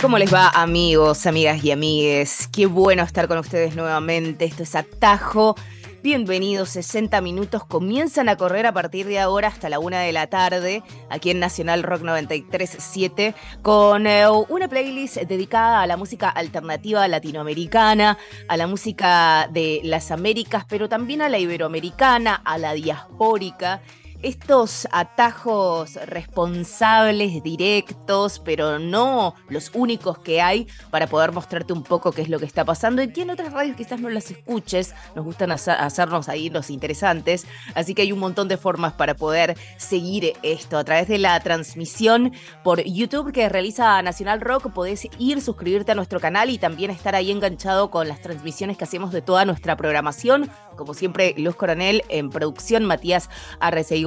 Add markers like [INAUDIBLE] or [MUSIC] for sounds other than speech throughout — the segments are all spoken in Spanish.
¿Cómo les va amigos, amigas y amigues? Qué bueno estar con ustedes nuevamente. Esto es Atajo. Bienvenidos, 60 minutos comienzan a correr a partir de ahora hasta la una de la tarde aquí en Nacional Rock 937 con eh, una playlist dedicada a la música alternativa latinoamericana, a la música de las Américas, pero también a la iberoamericana, a la diaspórica estos atajos responsables, directos, pero no los únicos que hay para poder mostrarte un poco qué es lo que está pasando. Y que en otras radios quizás no las escuches, nos gustan hacernos ahí los interesantes, así que hay un montón de formas para poder seguir esto a través de la transmisión por YouTube que realiza Nacional Rock, podés ir, suscribirte a nuestro canal y también estar ahí enganchado con las transmisiones que hacemos de toda nuestra programación, como siempre Luz Coronel en producción, Matías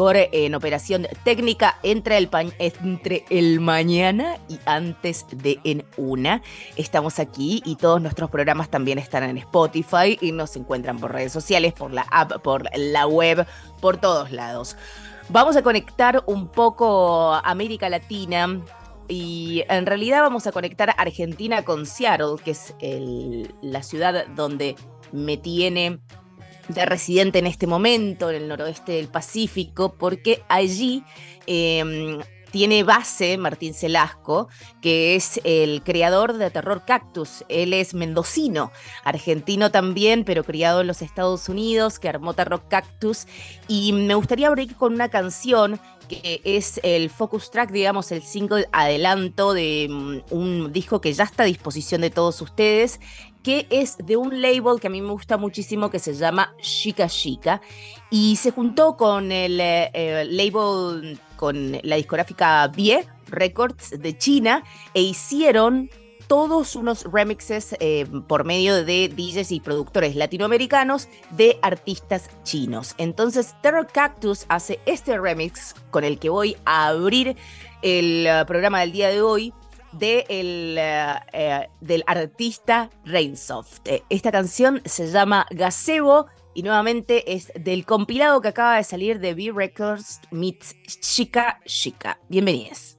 Arreceigó en operación técnica entre el, entre el mañana y antes de en una. Estamos aquí y todos nuestros programas también están en Spotify y nos encuentran por redes sociales, por la app, por la web, por todos lados. Vamos a conectar un poco América Latina y en realidad vamos a conectar Argentina con Seattle, que es la ciudad donde me tiene de residente en este momento, en el noroeste del Pacífico, porque allí em, tiene base Martín Celasco, que es el creador de Terror Cactus. Él es mendocino, argentino también, pero criado en los Estados Unidos, que armó Terror Cactus. Y me gustaría abrir con una canción que es el focus track, digamos, el single adelanto de mm, un disco que ya está a disposición de todos ustedes que es de un label que a mí me gusta muchísimo que se llama Chica Chica y se juntó con el eh, label, con la discográfica Bie Records de China e hicieron todos unos remixes eh, por medio de DJs y productores latinoamericanos de artistas chinos. Entonces Terror Cactus hace este remix con el que voy a abrir el eh, programa del día de hoy de el, eh, eh, del artista Rainsoft. Eh, esta canción se llama Gazebo y nuevamente es del compilado que acaba de salir de B Records Meets Chica Chica. Bienvenidos.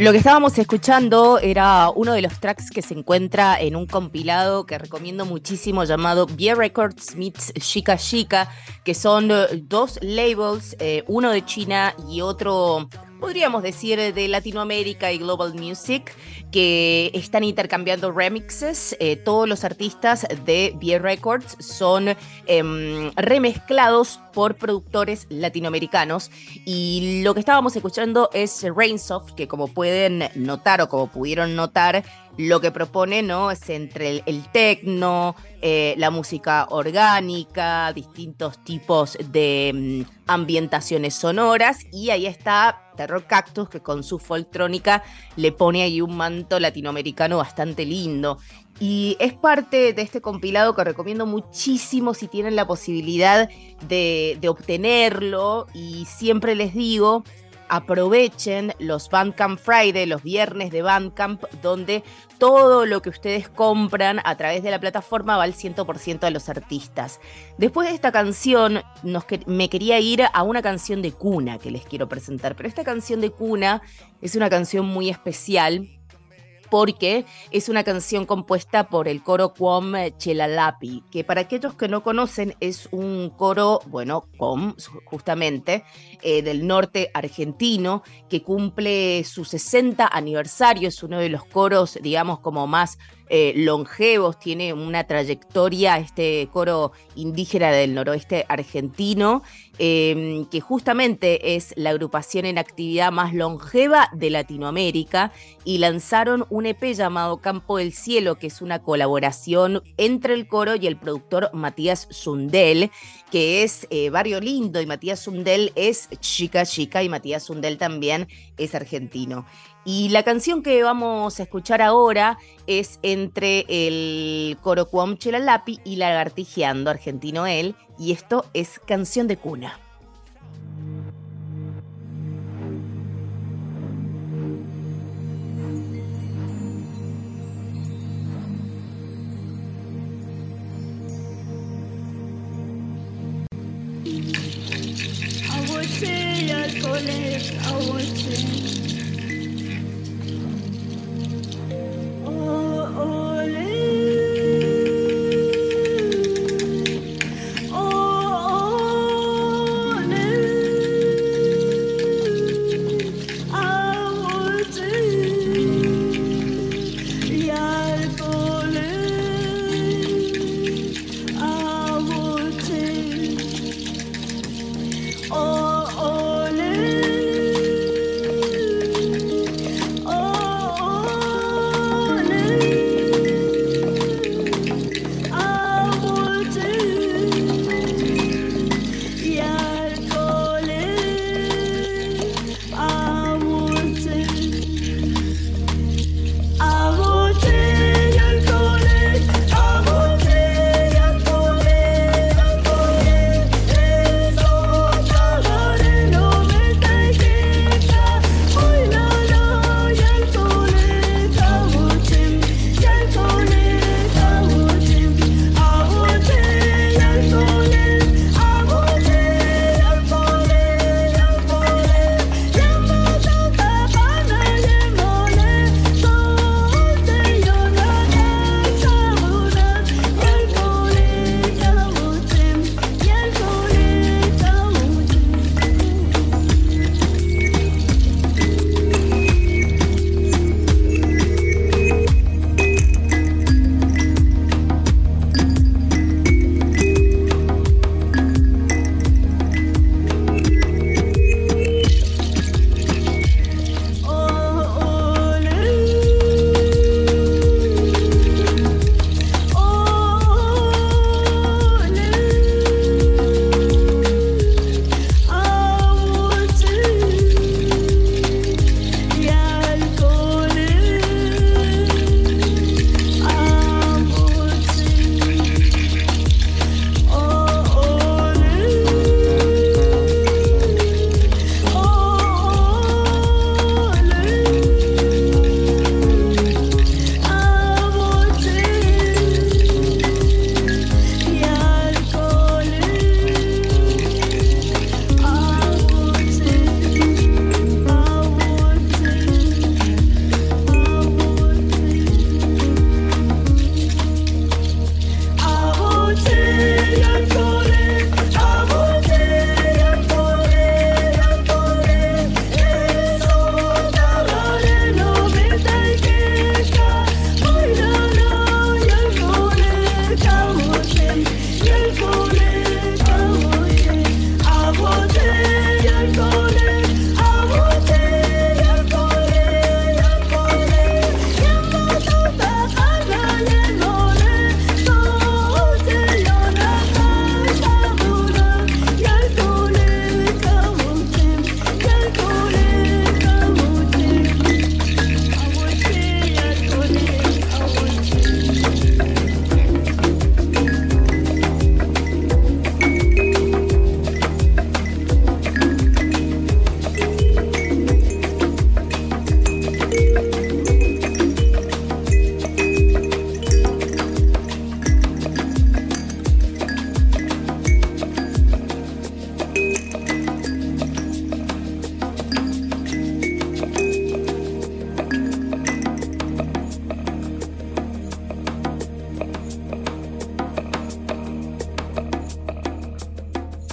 Lo que estábamos escuchando era uno de los tracks que se encuentra en un compilado que recomiendo muchísimo llamado Beer Records Meets Chica Chica, que son dos labels, eh, uno de China y otro podríamos decir, de Latinoamérica y Global Music, que están intercambiando remixes. Eh, todos los artistas de Beer Records son em, remezclados por productores latinoamericanos. Y lo que estábamos escuchando es Rainsoft, que como pueden notar o como pudieron notar, lo que propone ¿no? es entre el, techno, eh, la música orgánica, distintos tipos de mm, ambientaciones sonoras y ahí está Terror Cactus que con su folktrónica le pone ahí un manto latinoamericano bastante lindo. Y es parte de este compilado que recomiendo muchísimo si tienen la posibilidad de, de obtenerlo y siempre les digo aprovechen los Bandcamp Friday, los viernes de Bandcamp, donde todo lo que ustedes compran a través de la plataforma va al 100% a los artistas. Después de esta canción, me quería ir a una canción de cuna que les quiero presentar, pero esta canción de cuna es una canción muy especial porque es una canción compuesta por el coro Quom Chelalapi, que para aquellos que no conocen es un coro, bueno, justamente, eh, del norte argentino, que cumple su 60 aniversario, es uno de los coros, digamos, como más eh, longevos, tiene una trayectoria, este coro indígena del noroeste argentino, em, que justamente es la agrupación en actividad más longeva de Latinoamérica, y lanzaron un EP llamado Campo del Cielo, que es una colaboración entre el coro y el productor Matías Sundel, que es eh, Barrio Lindo, y Matías Sundel es chica chica, y Matías Sundel también es argentino. Y la canción que vamos a escuchar ahora es entre el coro Cuam Chelalapi y Lagartijeando, argentino él, y esto es Canción de Cuna. I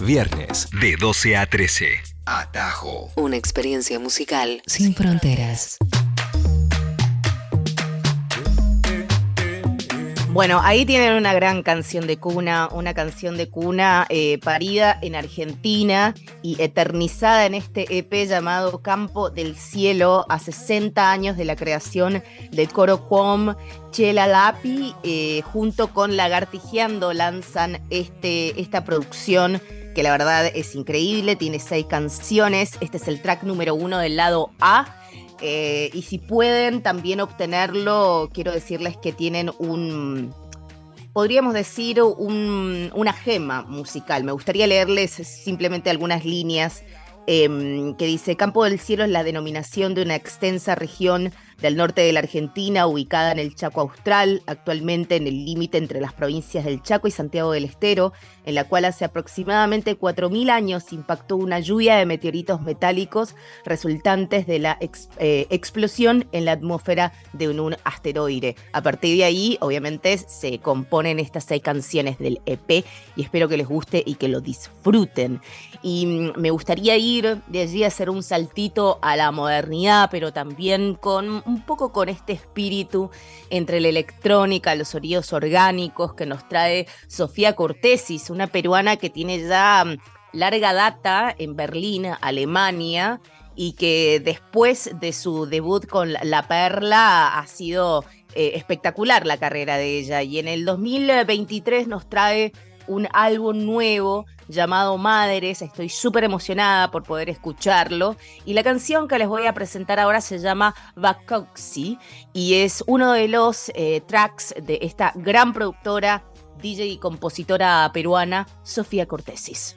Viernes de 12 a 13. Atajo. Una experiencia musical sin fronteras. Bueno, ahí tienen una gran canción de cuna, una canción de cuna eh, parida en Argentina y eternizada en este EP llamado Campo del Cielo a 60 años de la creación del coro Quom Chela Lapi, eh, junto con Lagartijeando lanzan este, esta producción que la verdad es increíble, tiene seis canciones, este es el track número uno del lado A eh, y si pueden también obtenerlo, quiero decirles que tienen un, podríamos decir, una gema musical. Me gustaría leerles simplemente algunas líneas em, que dice, Campo del Cielo es la denominación de una extensa región del norte de la Argentina, ubicada en el Chaco Austral, actualmente en el límite entre las provincias del Chaco y Santiago del Estero, en la cual hace aproximadamente 4.000 años impactó una lluvia de meteoritos metálicos resultantes de la eh, explosión en la atmósfera de un, asteroide. A partir de ahí, obviamente, se componen estas seis canciones del EP y espero que les guste y que lo disfruten. Y me gustaría ir de allí a hacer un saltito a la modernidad, pero también con un poco con este espíritu entre la electrónica, los sonidos orgánicos que nos trae Sofía Cortesis, una peruana que tiene ya mm, larga data en Berlín, Alemania, y que después de su debut con La Perla ha sido eh, espectacular la carrera de ella. Y en el 2023 nos trae un álbum nuevo llamado Madres. Estoy súper emocionada por poder escucharlo. Y la canción que les voy a presentar ahora se llama Bacoxi y es uno de los eh, tracks de esta gran productora, DJ y compositora peruana, Sofía Cortesis.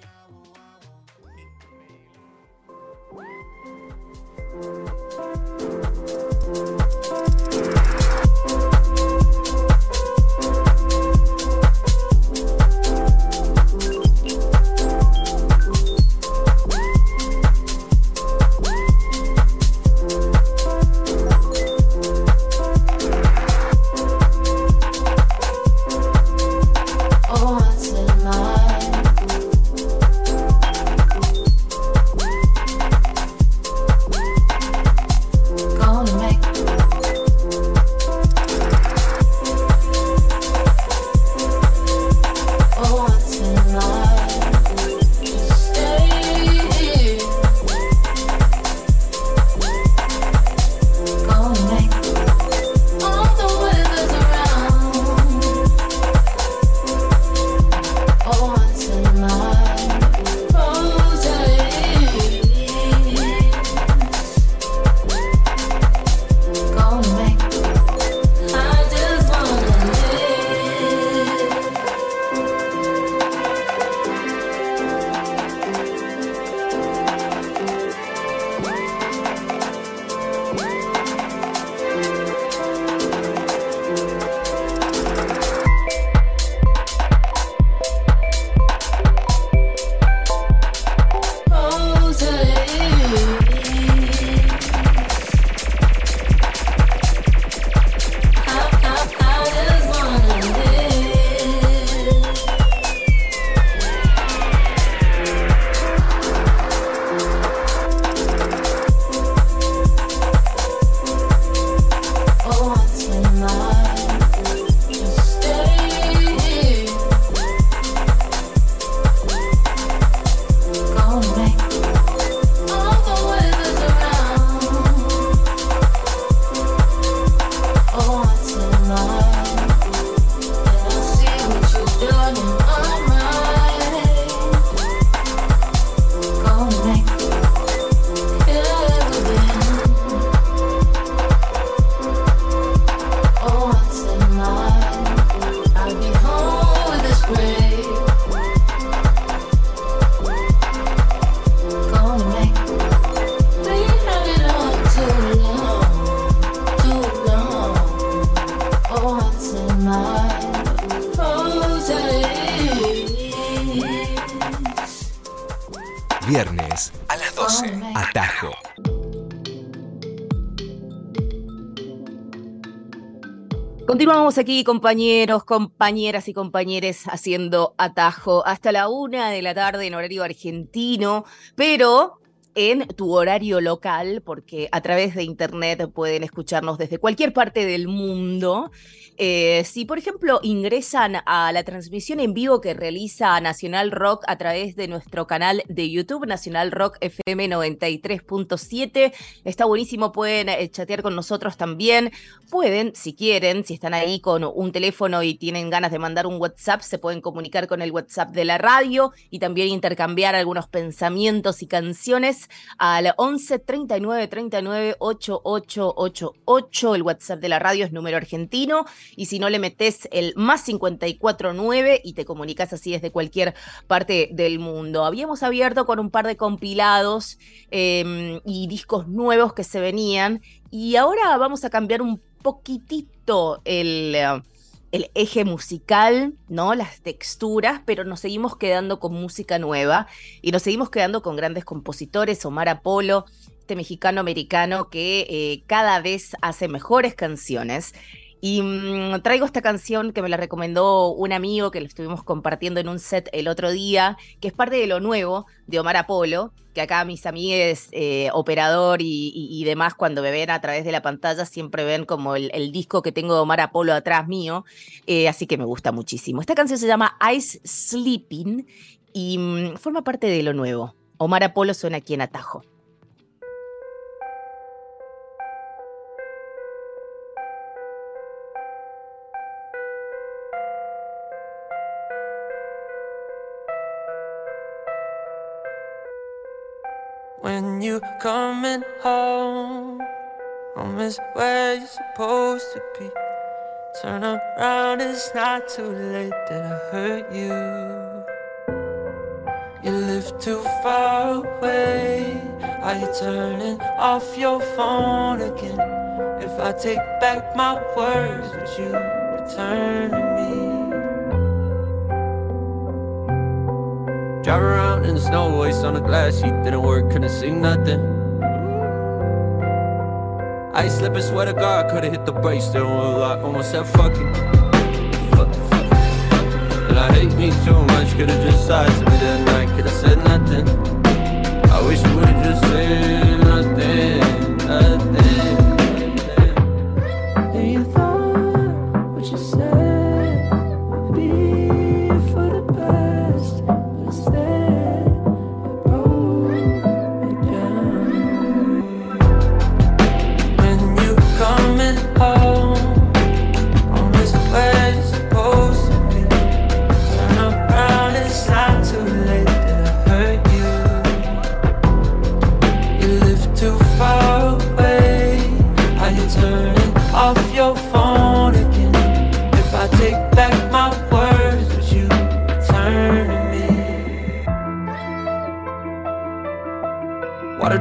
Aquí, compañeros, compañeras y compañeros, haciendo atajo hasta la una de la tarde en horario argentino, pero en tu horario local, porque a través de internet pueden escucharnos desde cualquier parte del mundo. Eh, si, por ejemplo, ingresan a la transmisión en vivo que realiza Nacional Rock a través de nuestro canal de YouTube, Nacional Rock FM 93.7, está buenísimo, pueden eh, chatear con nosotros también. Pueden, si quieren, si están ahí con un teléfono y tienen ganas de mandar un WhatsApp, se pueden comunicar con el WhatsApp de la radio y también intercambiar algunos pensamientos y canciones al 11 39 39 8888. El WhatsApp de la radio es número argentino y si no le metes el más 549 y te comunicas así desde cualquier parte del mundo. Habíamos abierto con un par de compilados em, y discos nuevos que se venían y ahora vamos a cambiar un poquitito el... El eje musical, ¿no? Las texturas, pero nos seguimos quedando con música nueva y nos seguimos quedando con grandes compositores, Omar Apolo, este mexicano americano que eh, cada vez hace mejores canciones. Y mm, traigo esta canción que me la recomendó un amigo que lo estuvimos compartiendo en un set el otro día, que es parte de lo nuevo de Omar Apolo, que acá mis amigues, eh, operador y, demás, cuando me ven a través de la pantalla, siempre ven como el, disco que tengo de Omar Apolo atrás mío, eh, así que me gusta muchísimo. Esta canción se llama Ice Sleeping y mm, forma parte de lo nuevo. Omar Apolo suena aquí en Atajo. When you coming home, home is where you're supposed to be. Turn around, it's not too late that I hurt you. You live too far away. Are you turning off your phone again? If I take back my words, would you return to me? Drive around in the snow, waste on the glass, heat didn't work, couldn't see nothing. I slip and swear to God, could've hit the brakes, won't lock, almost said. Fuck, fuck, fuck. And I hate me too much, could've just lied to me that night, could've said nothing. I wish you would've just said nothing,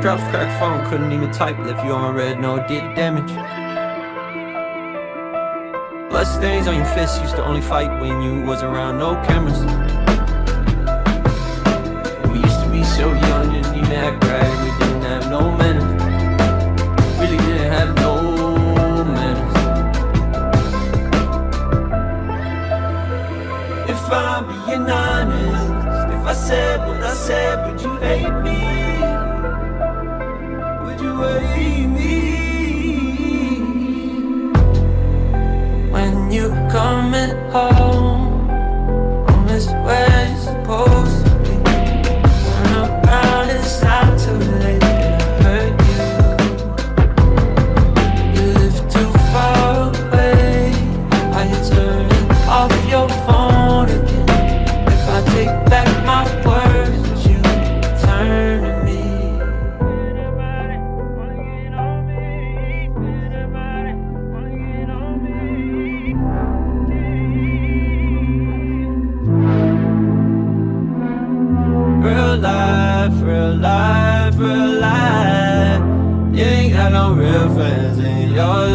drops, crack phone, couldn't even type Left you on red, no, did damage. Blood stains on your fists, used to only fight when you was around, no cameras. We used to be so young, didn't even act right, we didn't have no manners. Really didn't have no manners. If I'm being honest, if I said what I said, would you hate me? When you coming home, home is where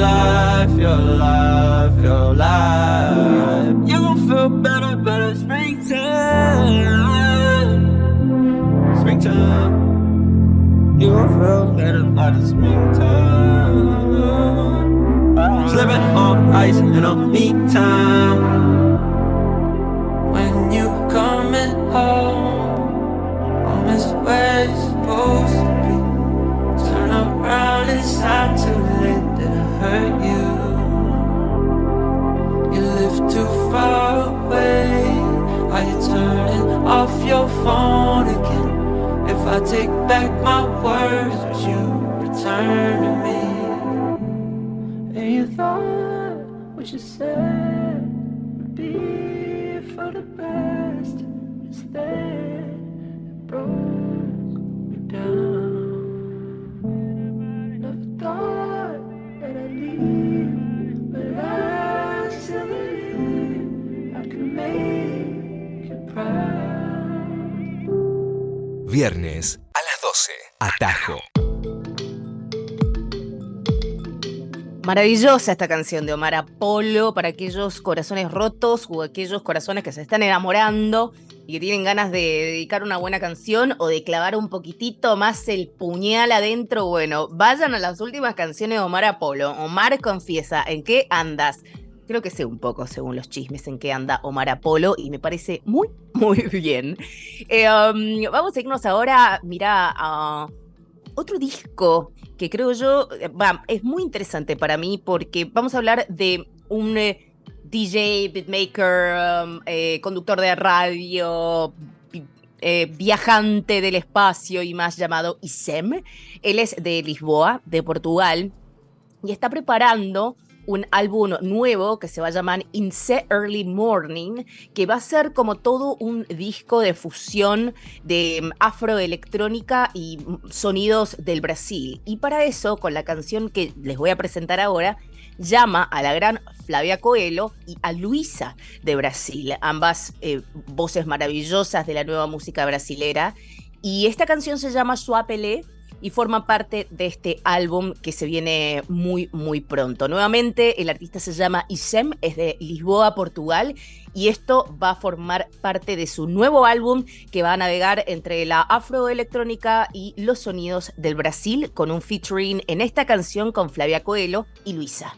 life, your life, your life. You gon' feel better, better springtime. Springtime. You gon' feel better by the springtime. Slipping on ice in the meantime. I take back my words, but you return to me? And you thought what you said Viernes a las 12. Atajo. Maravillosa esta canción de Omar Apolo para aquellos corazones rotos o aquellos corazones que se están enamorando y que tienen ganas de dedicar una buena canción o de clavar un poquitito más el puñal adentro. Bueno, vayan a las últimas canciones de Omar Apolo. Omar confiesa, ¿en qué andas? Creo que sé un poco, según los chismes, en qué anda Omar Apolo y me parece muy, [LAUGHS] muy bien. Eh, um, vamos a irnos ahora, mira, a otro disco que creo yo eh, va, es muy interesante para mí porque vamos a hablar de un eh, DJ, beatmaker, um, conductor de radio, vi- viajante del espacio y más llamado Isem. Él es de Lisboa, de Portugal, y está preparando un álbum nuevo que se va a llamar In the Early Morning, que va a ser como todo un disco de fusión de mm, afroelectrónica y mm, sonidos del Brasil. Y para eso, con la canción que les voy a presentar ahora, llama a la gran Flavia Coelho y a Luisa de Brasil, ambas eh, voces maravillosas de la nueva música brasilera. Y esta canción se llama Suapele y forma parte de este álbum que se viene muy, muy pronto. Nuevamente, el artista se llama Isem, es de Lisboa, Portugal, y esto va a formar parte de su nuevo álbum que va a navegar entre la afroelectrónica y los sonidos del Brasil, con un featuring en esta canción con Flavia Coelho y Luisa.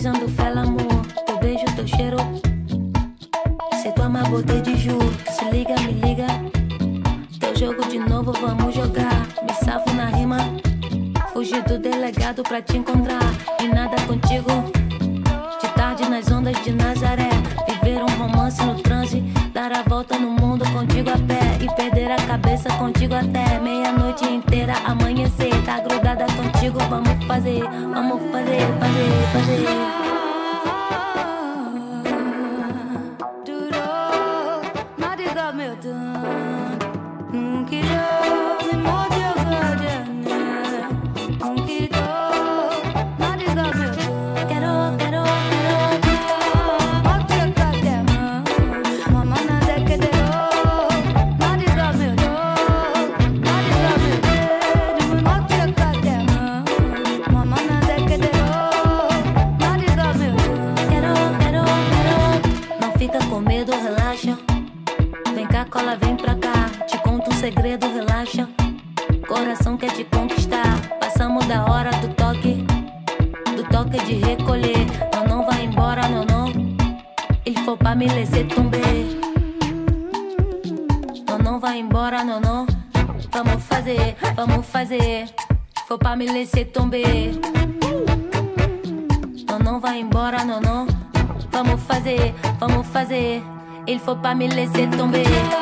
Precisando fé, amor. Teu beijo, teu cheiro. Se tu ama, botei de juro Se liga, me liga. Teu jogo de novo, vamos jogar. Me safo na rima. Fugi do delegado pra te encontrar. E nada contigo. De tarde nas ondas de Nazaré. Viver um romance no transe. Dar a volta no mundo contigo a pé E perder a cabeça contigo até Meia-noite inteira amanhecer Tá grudada contigo, vamos fazer Vamos fazer, fazer, fazer laisser tomber. Não, não vai embora, não, não. Vamos fazer, vamos fazer. Faut pas me laisser tomber. Não, não vai embora, não, não. Vamos fazer, vamos fazer. Il faut pas me laisser tomber.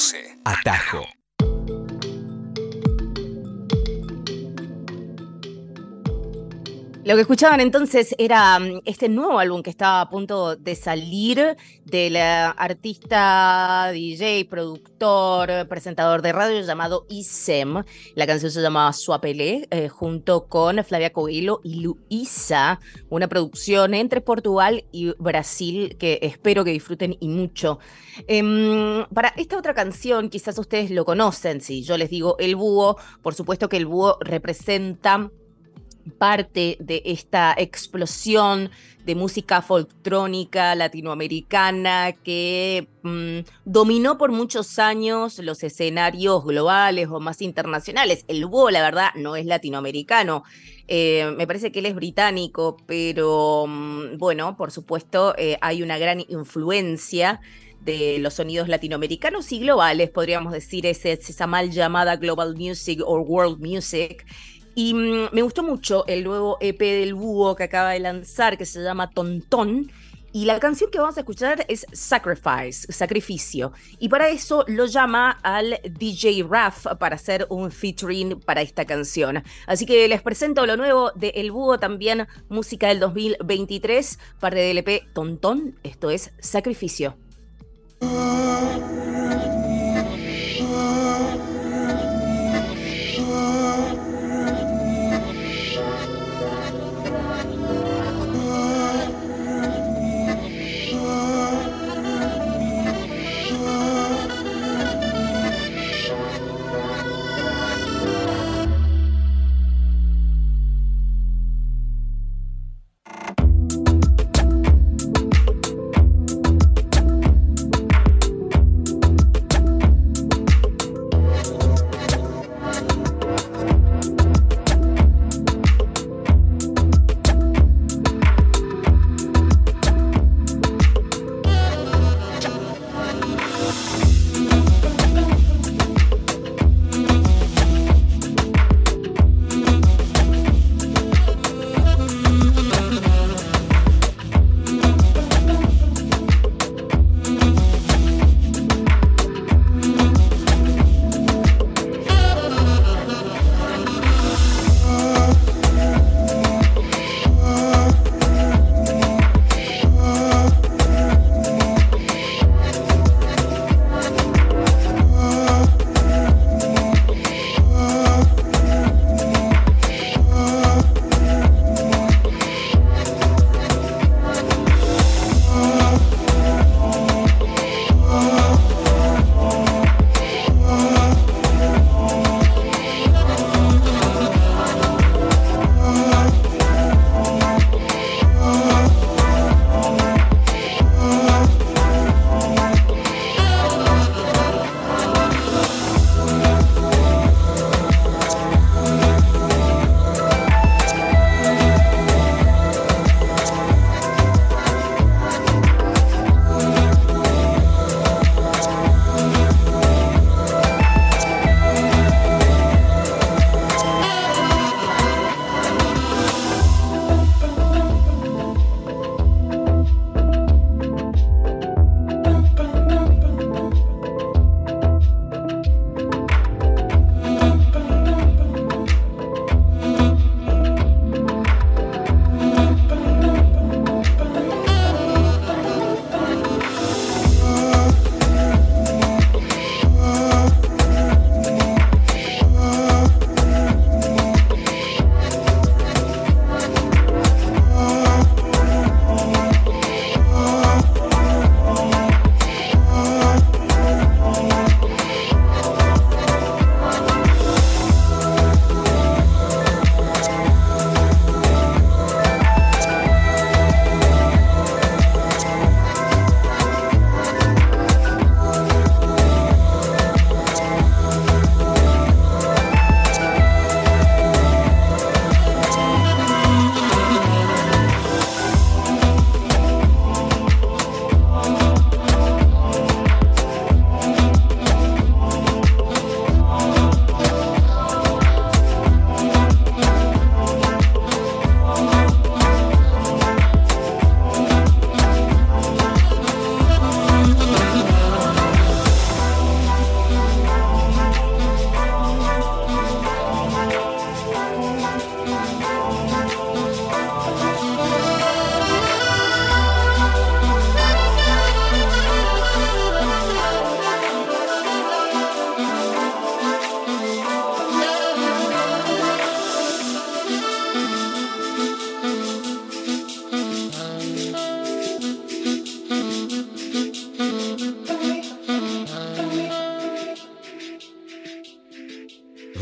12. Lo que escuchaban entonces era mm, este nuevo álbum que estaba a punto de salir del artista, DJ, productor, presentador de radio llamado Isem. La canción se llamaba Suapelé, eh, junto con Flavia Coelho y Luisa, una producción entre Portugal y Brasil que espero que disfruten y mucho. Em, para esta otra canción, quizás ustedes lo conocen, si yo les digo El Búho, por supuesto que el Búho representa parte de esta explosión de música folktrónica latinoamericana que mm, dominó por muchos años los escenarios globales o más internacionales. El búho, la verdad, no es latinoamericano. Eh, me parece que él es británico, pero mm, bueno, por supuesto, eh, hay una gran influencia de los sonidos latinoamericanos y globales, podríamos decir, es esa mal llamada global music o world music y mm, me gustó mucho el nuevo EP del búho que acaba de lanzar, que se llama Tontón. Y la canción que vamos a escuchar es Sacrifice, Sacrificio. Y para eso lo llama al DJ Raf para hacer un featuring para esta canción. Así que les presento lo nuevo de El Búho, también música del 2023, parte del EP Tontón. Esto es Sacrificio.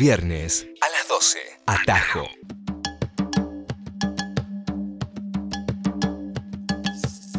Viernes a las 12. Atajo.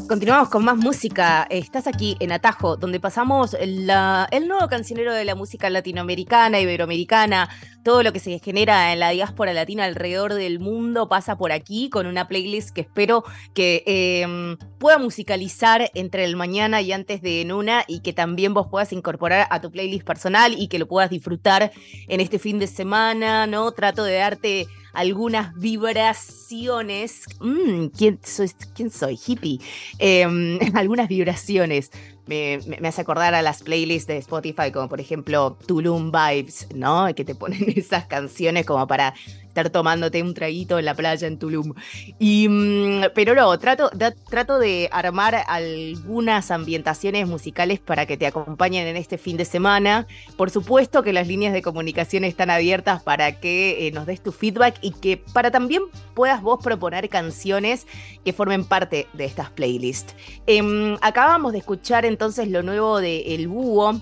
Continuamos con más música. Estás aquí en Atajo, donde pasamos el nuevo cancionero de la música latinoamericana, iberoamericana, todo lo que se genera en la diáspora latina alrededor del mundo pasa por aquí con una playlist que espero que eh, pueda musicalizar entre el mañana y antes de Nuna y que también vos puedas incorporar a tu playlist personal y que lo puedas disfrutar en este fin de semana, ¿no? Trato de darte algunas vibraciones. Mm, ¿quién, soy, ¿Quién soy? Hippie. Em, [LAUGHS] algunas vibraciones. Me, me- hace acordar a las playlists de Spotify, como por ejemplo Tulum Vibes, ¿no? Que te ponen [LAUGHS] esas canciones como para estar tomándote un traguito en la playa en Tulum. Y, mm, pero no, trato, trato de armar algunas ambientaciones musicales para que te acompañen en este fin de semana. Por supuesto que las líneas de comunicación están abiertas para que eh, nos des tu feedback y que para también puedas vos proponer canciones que formen parte de estas playlists. Em, acabamos de escuchar entonces lo nuevo de El Búho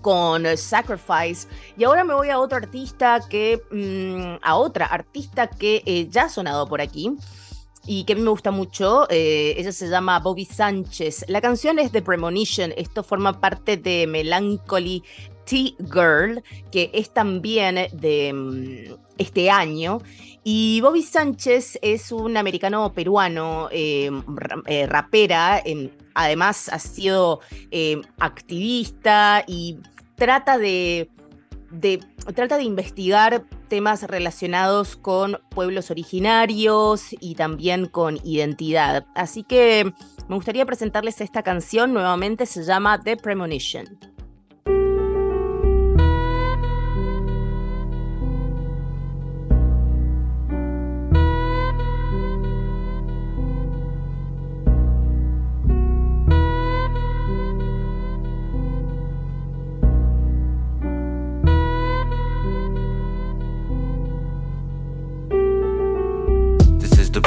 con Sacrifice y ahora me voy a otro artista que mm, a otra artista que eh, ya ha sonado por aquí y que a mí me gusta mucho. eh, ella se llama Bobby Sánchez. La canción es The Premonition. Esto forma parte de Melancholy T-Girl, que es también de mm, este año. Y Bobby Sánchez es un americano peruano, eh, eh, rapera, em, además ha sido eh, activista y trata de- trata de investigar temas relacionados con pueblos originarios y también con identidad. Así que me gustaría presentarles esta canción nuevamente, se llama The Premonition.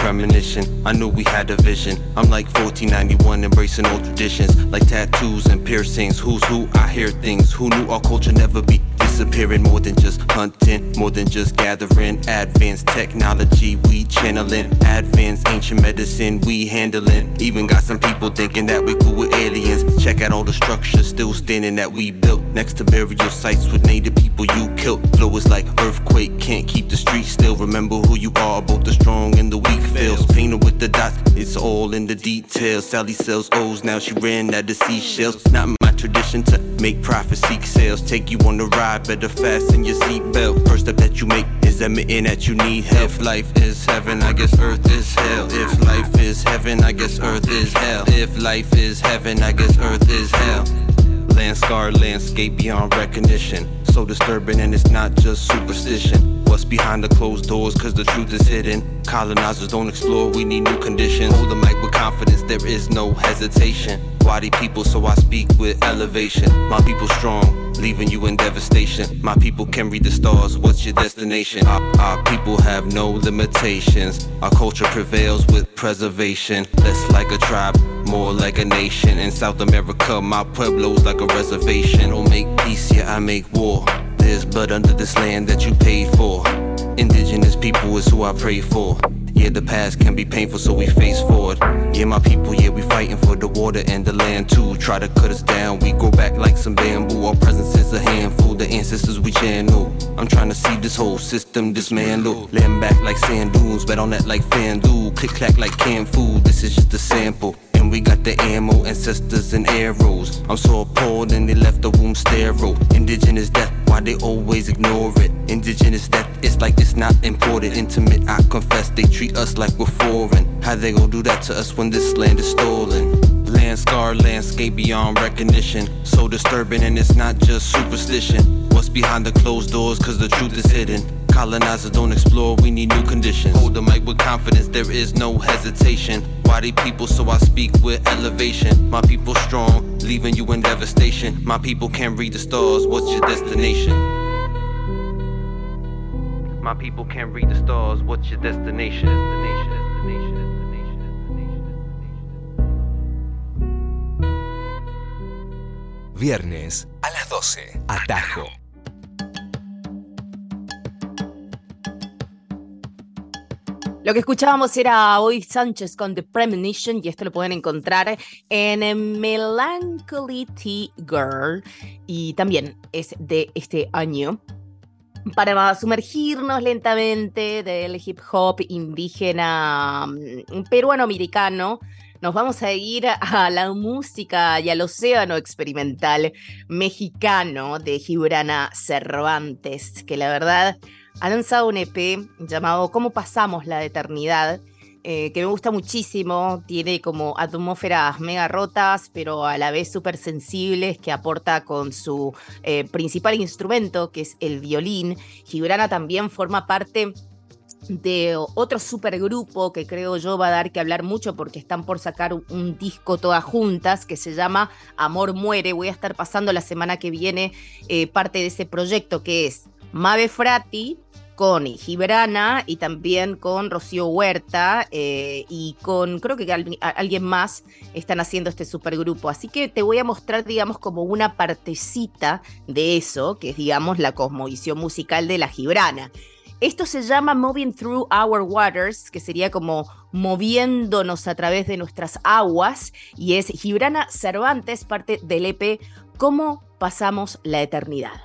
Premonition. I knew we had a vision. I'm like 1491, embracing old traditions, like tattoos and piercings. Who's who? I hear things. Who knew our culture never be disappearing? More than just hunting, more than just gathering. Advanced technology, we channeling. Advanced ancient medicine, we handling. Even got some people thinking that we cool with aliens. Check out all the structures still standing that we built next to burial sites with native people you killed. Flow is like earthquake, can't keep the streets still. Remember who you are, both the strong and the weak feels. Painted with the dots, it's all in the details. Sally sells O's, now she ran out of seashells. Not my tradition to make profit, seek sales. Take you on the ride, better fasten your seatbelt. First step that you make is admitting that you need help. If life is heaven, I guess earth is hell. If life is heaven, I guess earth is hell. If life is heaven, I guess earth is hell. Land landscape beyond recognition. So disturbing, and it's not just superstition. What's behind the closed doors, cause the truth is hidden. Colonizers don't explore, we need new conditions. Hold the mic with confidence, there is no hesitation. Wadi people, so I speak with elevation. My people strong, leaving you in devastation. My people can read the stars, what's your destination? Our, our people have no limitations. Our culture prevails with preservation. Less like a tribe, more like a nation. In South America, my pueblo's like a reservation. Don't make peace, yeah, I make war. Blood under this land that you paid for. Indigenous people is who I pray for. Yeah, the past can be painful, so we face forward. Yeah, my people, yeah, we fighting for the water and the land too. Try to cut us down, we go back like some bamboo. Our presence is a handful, the ancestors we channel. I'm trying to see this whole system dismantle. Land back like sand dunes, bet on that like fan FanDuel. Click clack like canned food, this is just a sample. And we got the ammo, ancestors and arrows. I'm so appalled and they left the womb sterile. Indigenous death, why they always ignore it? Indigenous death, it's like it's not important. Intimate, I confess, they treat us like we're foreign. How they gon' do that to us when this land is stolen? Land scar, landscape beyond recognition. So disturbing, and it's not just superstition. What's behind the closed doors, cause the truth is hidden. Colonizers don't explore, we need new conditions. Hold the mic with confidence, there is no hesitation. Why they people, so I speak with elevation. My people strong, leaving you in devastation. My people can't read the stars, what's your destination? My people can't read the stars, what's your? Destination, destination, destination, Viernes a las 12. Atajo. Lo que escuchábamos era hoy Sánchez con The Premonition y esto lo pueden encontrar en Melancholy Tea Girl y también es de este año para sumergirnos lentamente del hip hop indígena mm, peruano-americano nos vamos a ir a la música y al océano experimental mexicano de Gibrana Cervantes, que la verdad ha lanzado un EP llamado ¿Cómo pasamos la eternidad? Eh, que me gusta muchísimo, tiene como atmósferas mega rotas, pero a la vez súper sensibles, que aporta con su eh, principal instrumento, que es el violín. Gibrana también forma parte de otro supergrupo que creo yo va a dar que hablar mucho porque están por sacar un, disco todas juntas que se llama Amor Muere. Voy a estar pasando la semana que viene eh, parte de ese proyecto que es Mave Frati, con Gibrana y también con Rocío Huerta eh, y con, creo que alguien más están haciendo este supergrupo. Así que te voy a mostrar, digamos, como una partecita de eso, que es, digamos, la cosmovisión musical de la Gibrana. Esto se llama Moving Through Our Waters, que sería como moviéndonos a través de nuestras aguas, y es Gibrana Cervantes, parte del EP Cómo pasamos la eternidad.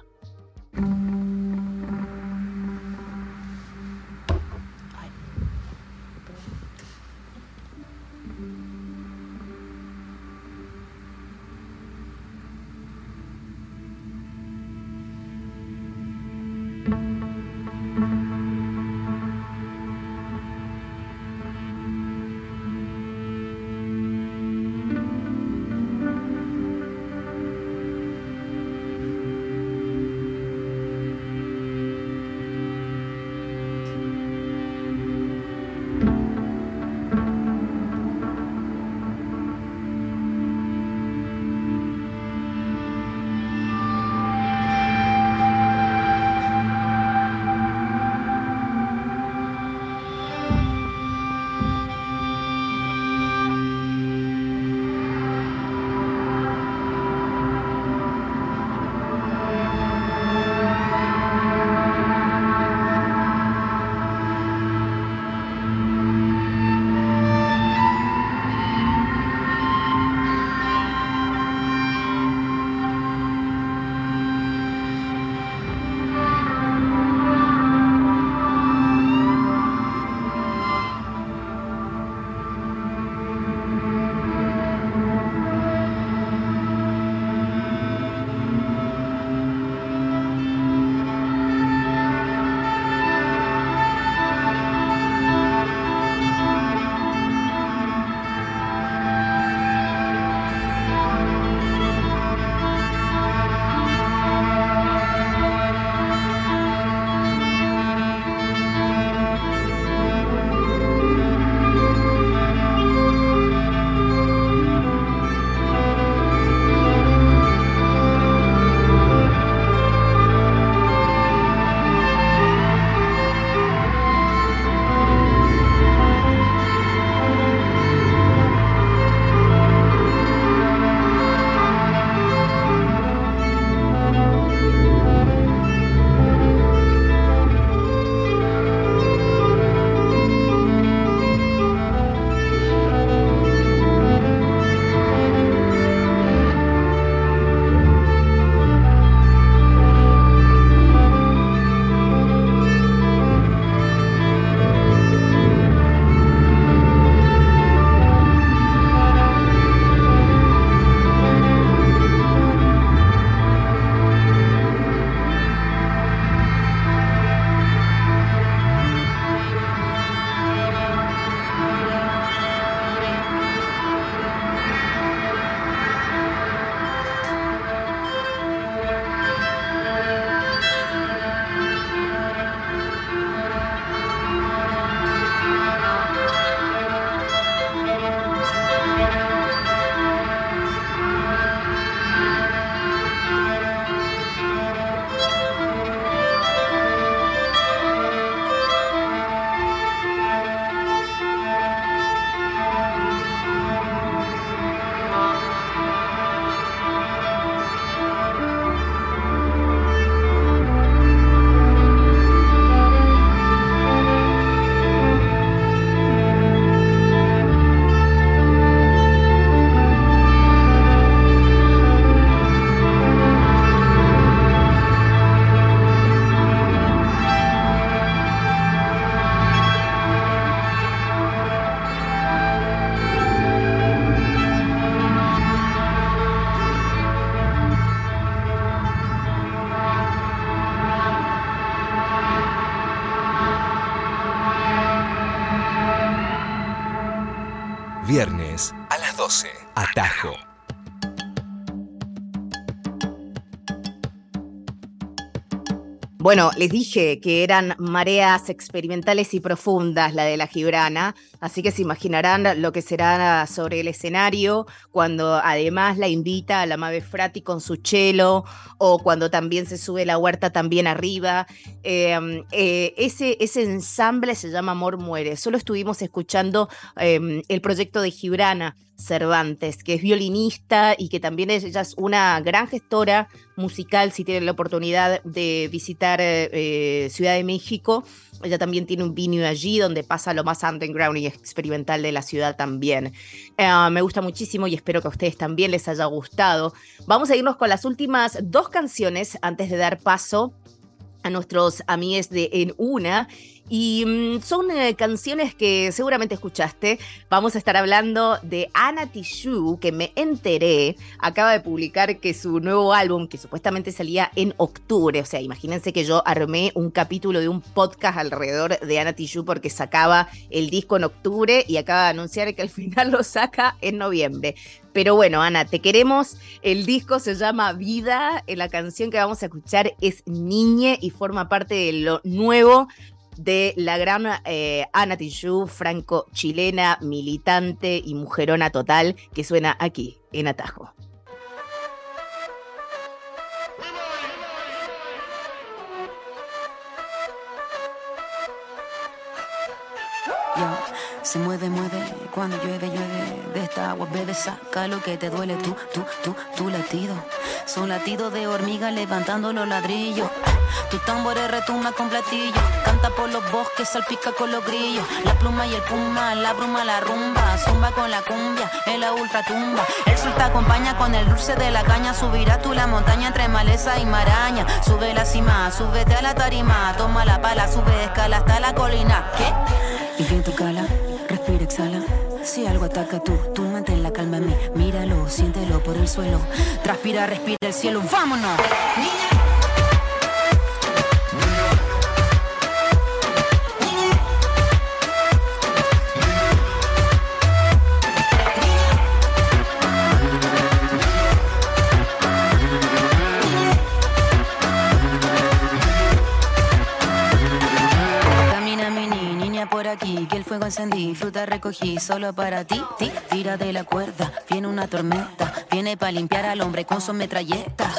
Bueno, les dije que eran mareas experimentales y profundas la de la Gibrana, así que se imaginarán lo que será sobre el escenario cuando además la invita a la Mave Frati con su chelo o cuando también se sube la huerta también arriba. Em, eh, ese, ensamble se llama Amor Muere. Solo estuvimos escuchando em, el proyecto de Gibrana Cervantes, que es violinista y que también es, ella es una gran gestora musical, si tienen la oportunidad de visitar eh, Ciudad de México. Ella también tiene un vinio allí donde pasa lo más underground y experimental de la ciudad también. Eh, me gusta muchísimo y espero que a ustedes también les haya gustado. Vamos a irnos con las últimas dos canciones antes de dar paso a nuestros amigos de En Una. Y mm, son eh, canciones que seguramente escuchaste. Vamos a estar hablando de Anna Tishu, que me enteré, acaba de publicar que su nuevo álbum, que supuestamente salía en octubre, o sea, imagínense que yo armé un capítulo de un podcast alrededor de Anna Tishu porque sacaba el disco en octubre y acaba de anunciar que al [LAUGHS] final lo saca en noviembre. Pero bueno, Ana, te queremos. El disco se llama Vida. La canción que vamos a escuchar es Niñe y forma parte de lo nuevo de la gran eh, Ana franco-chilena, militante y mujerona total, que suena aquí, en Atajo. Se mueve, mueve, cuando llueve, llueve. De esta agua bebe, saca lo que te duele. Tú, tú, tú, tu latido. Son latidos de hormiga levantando los ladrillos. Tu tambor retumba con platillo. Canta por los bosques, salpica con los grillos. La pluma y el puma, la bruma, la rumba. Zumba con la cumbia, en la ultratumba. El sol te acompaña con el dulce de la caña. Subirá tú la montaña entre maleza y maraña. Sube la cima, súbete a la tarima. Toma la pala, sube escala hasta la colina. ¿Qué? Y viento cala respira, exhala. Si algo ataca tú, tú mantén la calma en mí. Míralo, siéntelo por el suelo. Transpira, respira el cielo. ¡Vámonos! Aquí, que el fuego encendí, fruta recogí solo para ti, ti, tira de la cuerda, viene una tormenta, viene para limpiar al hombre con su metralleta.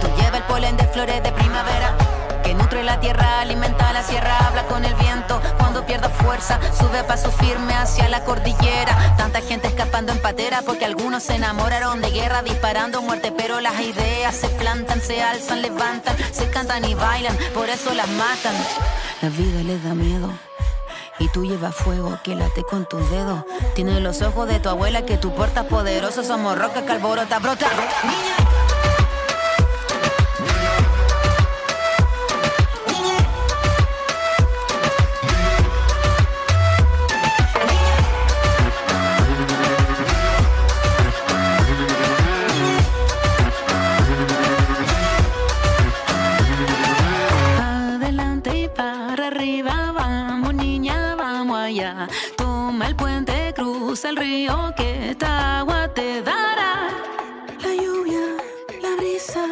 Tú lleva el polen de flores de primavera, que nutre la tierra, alimenta la sierra, habla con el viento, cuando pierda fuerza, sube paso firme hacia la cordillera. Tanta gente escapando en patera porque algunos se enamoraron de guerra, disparando muerte, pero las ideas se plantan, se alzan, levantan, se cantan y bailan, por eso las matan. La vida les da miedo y tú llevas fuego que late con tus dedos. Tienes los ojos de tu abuela que tú portas poderoso. Somos roca que brota. El río que esta agua te dará. La lluvia, la brisa,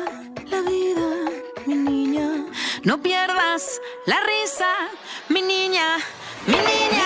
la vida, mi niña. No pierdas la risa, mi niña, mi niña.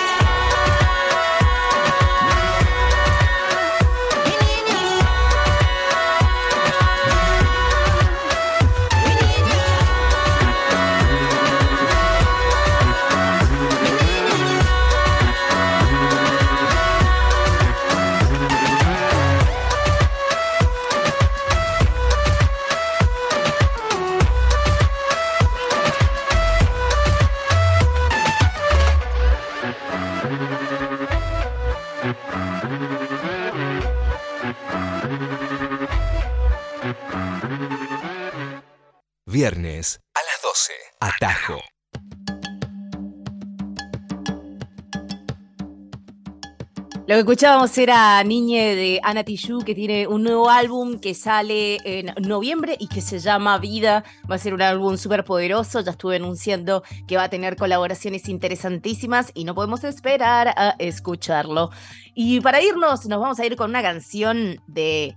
Viernes a las 12. Atajo. Lo que escuchábamos era Niñe de Ana que tiene un nuevo álbum que sale en noviembre y que se llama Vida. Va a ser un álbum súper poderoso. Ya estuve anunciando que va a tener colaboraciones interesantísimas y no podemos esperar a escucharlo. Y para irnos, nos vamos a ir con una canción de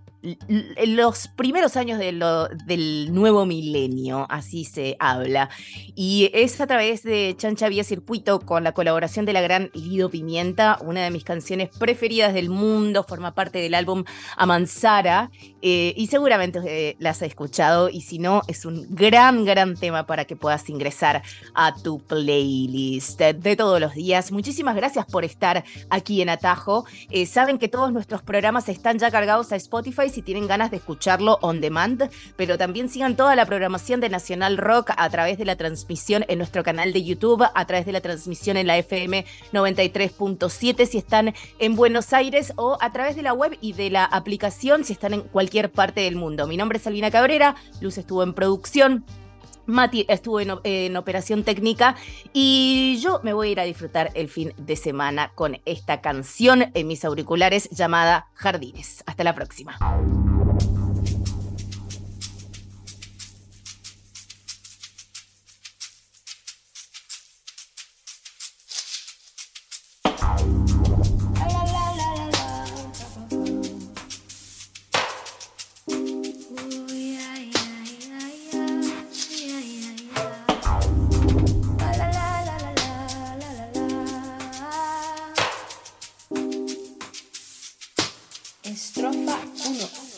los primeros años del nuevo milenio, así se habla. Y es a través de Chancha Vía Circuito con la colaboración de la gran Lido Pimienta, una de mis canciones preferidas del mundo, forma parte del álbum Amansara eh, y seguramente las has escuchado y si no, es un gran, gran tema para que puedas ingresar a tu playlist de todos los días. Muchísimas gracias por estar aquí en Atajo. Eh, saben que todos nuestros programas están ya cargados a Spotify si tienen ganas de escucharlo on demand, pero también sigan toda la programación de Nacional Rock a través de la transmisión en nuestro canal de YouTube, a través de la transmisión en la FM 93.7 si están en Buenos Aires o a través de la web y de la aplicación si están en cualquier parte del mundo. Mi nombre es Albina Cabrera, Luz estuvo en producción. Mati estuvo en, operación técnica y yo me voy a ir a disfrutar el fin de semana con esta canción en mis auriculares llamada Jardines. Hasta la próxima. estrofa 1.